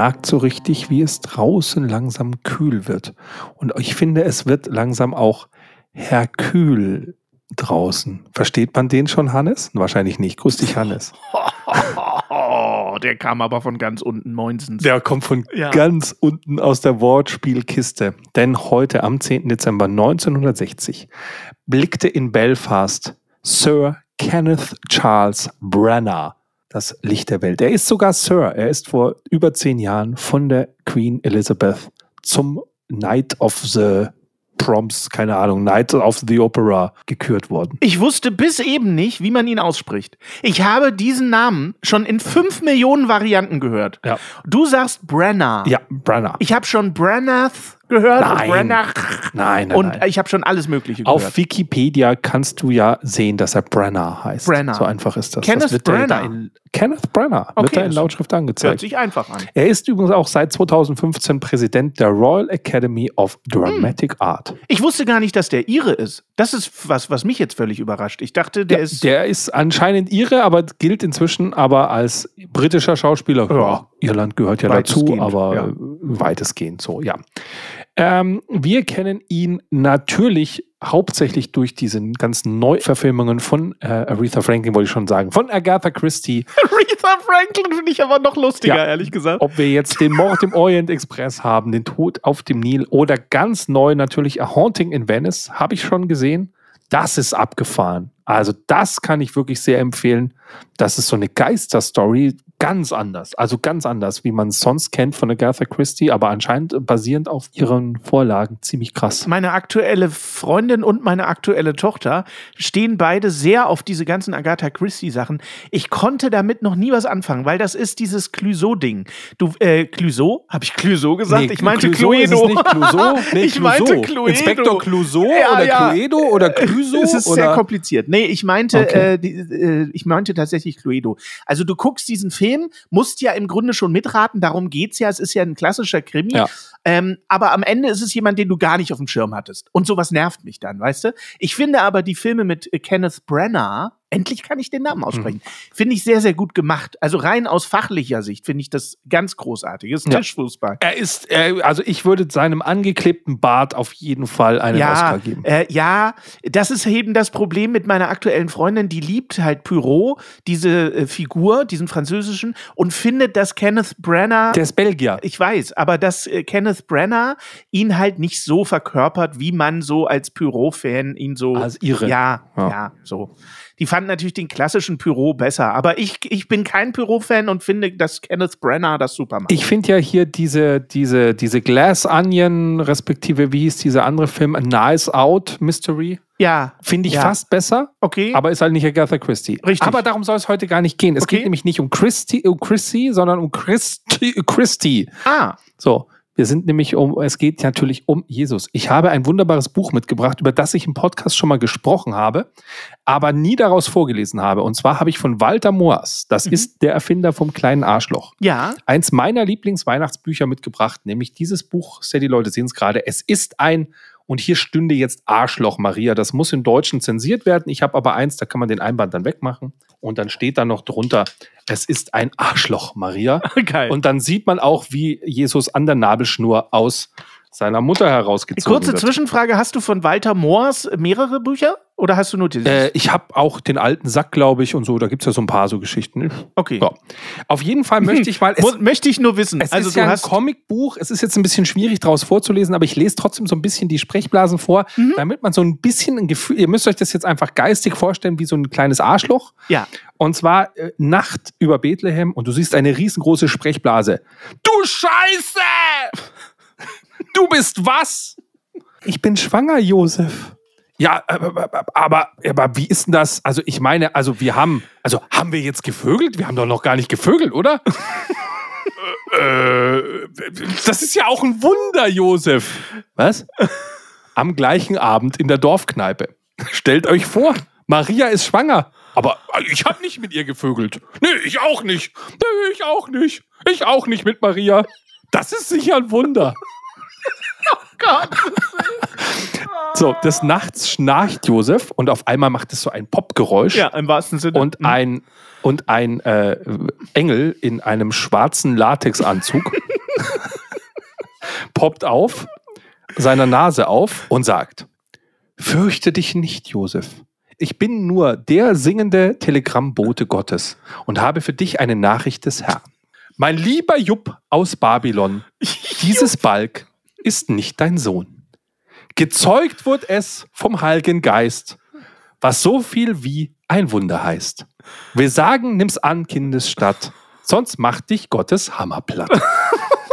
Merkt so richtig, wie es draußen langsam kühl wird. Und ich finde, es wird langsam auch Herkül draußen. Versteht man den schon, Hannes? Wahrscheinlich nicht. Grüß dich, Hannes. Der kam aber von ganz unten, Moinsens. Der kommt von Ja. ganz unten aus der Wortspielkiste. Denn heute, am 10. Dezember 1960, blickte in Belfast Sir Kenneth Charles Branagh das Licht der Welt. Er ist sogar Sir. Er ist vor über zehn Jahren von der Queen Elizabeth zum Knight of the Proms, keine Ahnung, Knight of the Opera gekürt worden. Ich wusste bis eben nicht, wie man ihn ausspricht. Ich habe diesen Namen schon in fünf Millionen Varianten gehört. Ja. Du sagst Brenner. Ja, Branagh. Ich habe schon Brannath gehört Nein. und Branagh. Nein, nein, Und nein. ich habe schon alles Mögliche Auf gehört. Wikipedia kannst du ja sehen, dass er Brenner heißt. Brenner. So einfach ist das. Kenneth das wird da Branagh. in, Kenneth Brenner wird Okay, da in Lautschrift Hört angezeigt. sich einfach an. Er ist übrigens auch seit 2015 Präsident der Royal Academy of Dramatic Art. Ich wusste gar nicht, dass der Ire ist. Das ist was, was mich jetzt völlig überrascht. Ich dachte, der Ja, ist. der ist anscheinend ihre, aber gilt inzwischen aber als britischer Schauspieler. Ja. Irland gehört ja dazu, aber ja. weitestgehend so, ja. Ähm, wir kennen ihn natürlich hauptsächlich durch diese ganzen Neuverfilmungen von äh, Aretha Franklin, wollte ich schon sagen, von Agatha Christie. Aretha Franklin finde ich aber noch lustiger, Ja. ehrlich gesagt. Ob wir jetzt den Mord im Orient Express haben, den Tod auf dem Nil oder ganz neu natürlich A Haunting in Venice, habe ich schon gesehen. Das ist abgefahren. Also das kann ich wirklich sehr empfehlen. Das ist so eine Geisterstory, ganz anders. Also ganz anders, wie man es sonst kennt von Agatha Christie, aber anscheinend basierend auf ihren Vorlagen. Ziemlich krass. Meine aktuelle Freundin und meine aktuelle Tochter stehen beide sehr auf diese ganzen Agatha Christie-Sachen. Ich konnte damit noch nie was anfangen, weil das ist dieses Clouseau-Ding. Du, äh, Clouseau? Habe ich Clouseau gesagt? Nee, ich meinte Clouseau ist Cluedo. nicht Clouseau? Nee, ich meinte Clouseau. Cluedo. Inspektor Clouseau Ja, oder ja. Cluedo oder Clouseau? Es ist oder? sehr kompliziert. Nee, ich meinte, Okay. äh, die, äh, ich meinte tatsächlich Cluedo. Also du guckst diesen Film, musst ja im Grunde schon mitraten, darum geht's ja. Es ist ja ein klassischer Krimi. Ja. Ähm, aber am Ende ist es jemand, den du gar nicht auf dem Schirm hattest. Und sowas nervt mich dann, weißt du? Ich finde aber die Filme mit äh, Kenneth Branagh, endlich kann ich den Namen aussprechen, finde ich sehr, sehr gut gemacht. Also rein aus fachlicher Sicht finde ich das ganz großartig. Das ist Ja. Tischfußball. Er ist, äh, also ich würde seinem angeklebten Bart auf jeden Fall einen ja, Oscar geben. Äh, ja, das ist eben das Problem mit meiner aktuellen Freundin. Die liebt halt Pyro, diese äh, Figur, diesen französischen, und findet, dass Kenneth Branagh. Der ist Belgier. ich weiß, aber dass äh, Kenneth Branagh ihn halt nicht so verkörpert, wie man so als Pyro-Fan ihn so. Als Ire. Ja, ja, Ja. so. Die fanden natürlich den klassischen Pyro besser, aber ich, ich bin kein Pyro-Fan und finde, dass Kenneth Branagh das super macht. Ich finde ja hier diese, diese, diese Glass Onion, respektive wie hieß dieser andere Film, A Nice Out Mystery, ja, finde ich Ja. fast besser, okay. aber ist halt nicht Agatha Christie. Richtig. Aber darum soll es heute gar nicht gehen. Es Okay. geht nämlich nicht um Christie, um Christie sondern um Christi, Christie. ah, So, wir sind nämlich um, es geht natürlich um Jesus. Ich habe ein wunderbares Buch mitgebracht, über das ich im Podcast schon mal gesprochen habe, aber nie daraus vorgelesen habe. Und zwar habe ich von Walter Moas, das Mhm. ist der Erfinder vom kleinen Arschloch, ja, eins meiner Lieblingsweihnachtsbücher mitgebracht, nämlich dieses Buch, die Leute sehen es gerade, es ist ein, und hier stünde jetzt Arschloch Maria, das muss im Deutschen zensiert werden, ich habe aber eins, da kann man den Einband dann wegmachen und dann steht da noch drunter, es ist ein Arschloch Maria. geil. Und dann sieht man auch, wie Jesus an der Nabelschnur aus seiner Mutter herausgezogen Kurze wird. Zwischenfrage: Hast du von Walter Moors mehrere Bücher oder hast du nur dieses? Äh, ich habe auch den alten Sack, glaube ich, und so. Da gibt es ja so ein paar so Geschichten. okay. Ja. Auf jeden Fall möchte ich mal. Es, Möchte ich nur wissen. es also ist du ja ein. Comicbuch. Es ist jetzt ein bisschen schwierig daraus vorzulesen, aber ich lese trotzdem so ein bisschen die Sprechblasen vor, Mhm. damit man so ein bisschen ein Gefühl. Ihr müsst euch das jetzt einfach geistig vorstellen, wie so ein kleines Arschloch. Ja. Und zwar äh, Nacht über Bethlehem und du siehst eine riesengroße Sprechblase. Du Scheiße! Du bist was? Ich bin schwanger, Josef. Ja, aber, aber, aber wie ist denn das? Also ich meine, also wir haben, also haben wir jetzt gevögelt? Wir haben doch noch gar nicht gevögelt, oder? äh, das ist ja auch ein Wunder, Josef. Was? Am gleichen Abend in der Dorfkneipe. Stellt euch vor, Maria ist schwanger. Aber ich habe nicht mit ihr gevögelt. Nee, ich auch nicht. Nee, ich auch nicht. Ich auch nicht mit Maria. Das ist sicher ein Wunder. oh Gott. So, des Nachts schnarcht Josef und auf einmal macht es so ein Popgeräusch. Ja, im wahrsten Sinne. Und ein, und ein äh, Engel in einem schwarzen Latexanzug poppt auf, seiner Nase auf und sagt: Fürchte dich nicht, Josef. Ich bin nur der singende Telegrammbote Gottes und habe für dich eine Nachricht des Herrn. Mein lieber Jupp aus Babylon, dieses Balk ist nicht dein Sohn. Gezeugt wird es vom Heiligen Geist, was so viel wie ein Wunder heißt. Wir sagen, nimm's an, Kindesstadt, sonst macht dich Gottes Hammer platt.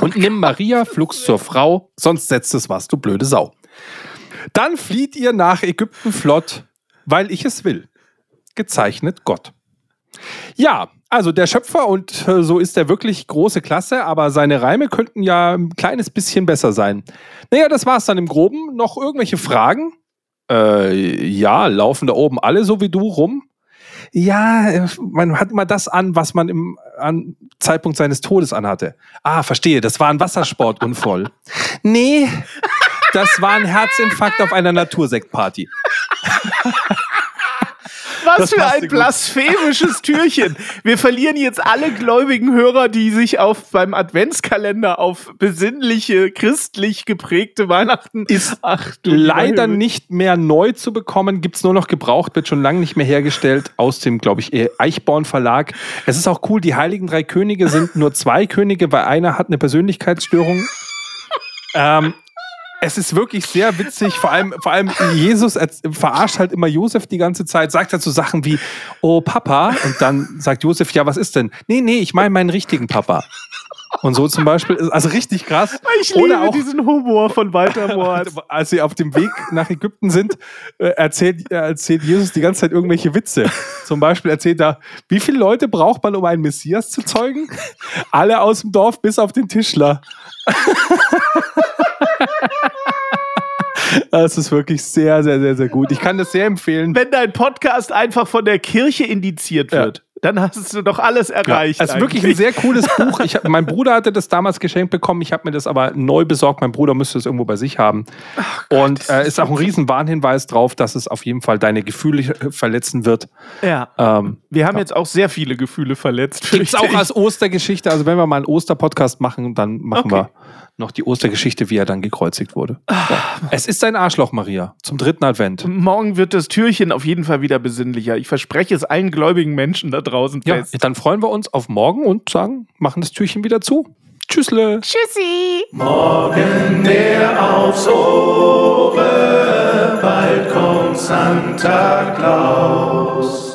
Und nimm Maria flugs zur Frau, sonst setzt es was, du blöde Sau. Dann flieht ihr nach Ägypten flott, weil ich es will. Gezeichnet Gott. Ja, also der Schöpfer und äh, so ist er wirklich große Klasse, aber seine Reime könnten ja ein kleines bisschen besser sein. Naja, das war es dann im Groben. Noch irgendwelche Fragen? Äh, ja, laufen da oben alle so wie du rum? Ja, äh, man hat immer das an, was man im an Zeitpunkt seines Todes anhatte. Ah, verstehe, das war ein Wassersportunfall. nee, das war ein Herzinfarkt auf einer Natursektparty. Was für ein blasphemisches Türchen. Wir verlieren jetzt alle gläubigen Hörer, die sich auf beim Adventskalender auf besinnliche, christlich geprägte Weihnachten Ist Ach, du leider lieber nicht mehr neu zu bekommen, gibt es nur noch gebraucht, wird schon lange nicht mehr hergestellt aus dem, glaube ich, Eichborn Verlag. Es ist auch cool, die Heiligen Drei Könige sind nur zwei Könige, weil einer hat eine Persönlichkeitsstörung. ähm, es ist wirklich sehr witzig, vor allem, vor allem Jesus verarscht halt immer Josef die ganze Zeit, sagt halt so Sachen wie, oh Papa, und dann sagt Josef, ja, was ist denn? Nee, nee, ich meine meinen richtigen Papa. Und so zum Beispiel, also richtig krass. Ich liebe Oder auch, diesen Humor von Walter Mohr. als sie auf dem Weg nach Ägypten sind, äh, erzählt, äh, erzählt Jesus die ganze Zeit irgendwelche Witze. Zum Beispiel erzählt er, wie viele Leute braucht man, um einen Messias zu zeugen? Alle aus dem Dorf, bis auf den Tischler. Das ist wirklich sehr, sehr, sehr, sehr gut. Ich kann das sehr empfehlen. Wenn dein Podcast einfach von der Kirche indiziert Ja. wird, dann hast du doch alles erreicht. es ist wirklich ein eigentlich. sehr cooles Buch. Ich, mein Bruder hatte das damals geschenkt bekommen. Ich habe mir das aber neu besorgt. Mein Bruder müsste es irgendwo bei sich haben. Und äh, ist auch ein riesen Warnhinweis drauf, dass es auf jeden Fall deine Gefühle äh, verletzen wird. Ja. Ähm, Wir haben jetzt auch sehr viele Gefühle verletzt. Gibt es auch als Ostergeschichte. Also wenn wir mal einen Osterpodcast machen, dann machen Okay. wir noch die Ostergeschichte, wie er dann gekreuzigt wurde. Ja. Es ist ein Arschloch, Maria, zum dritten Advent. Morgen wird das Türchen auf jeden Fall wieder besinnlicher. Ich verspreche es allen gläubigen Menschen da draußen Ja, fest. dann freuen wir uns auf morgen und sagen, machen das Türchen wieder zu. Tschüssle. Tschüssi! Morgen der aufs Ohre, bald kommt Santa Claus.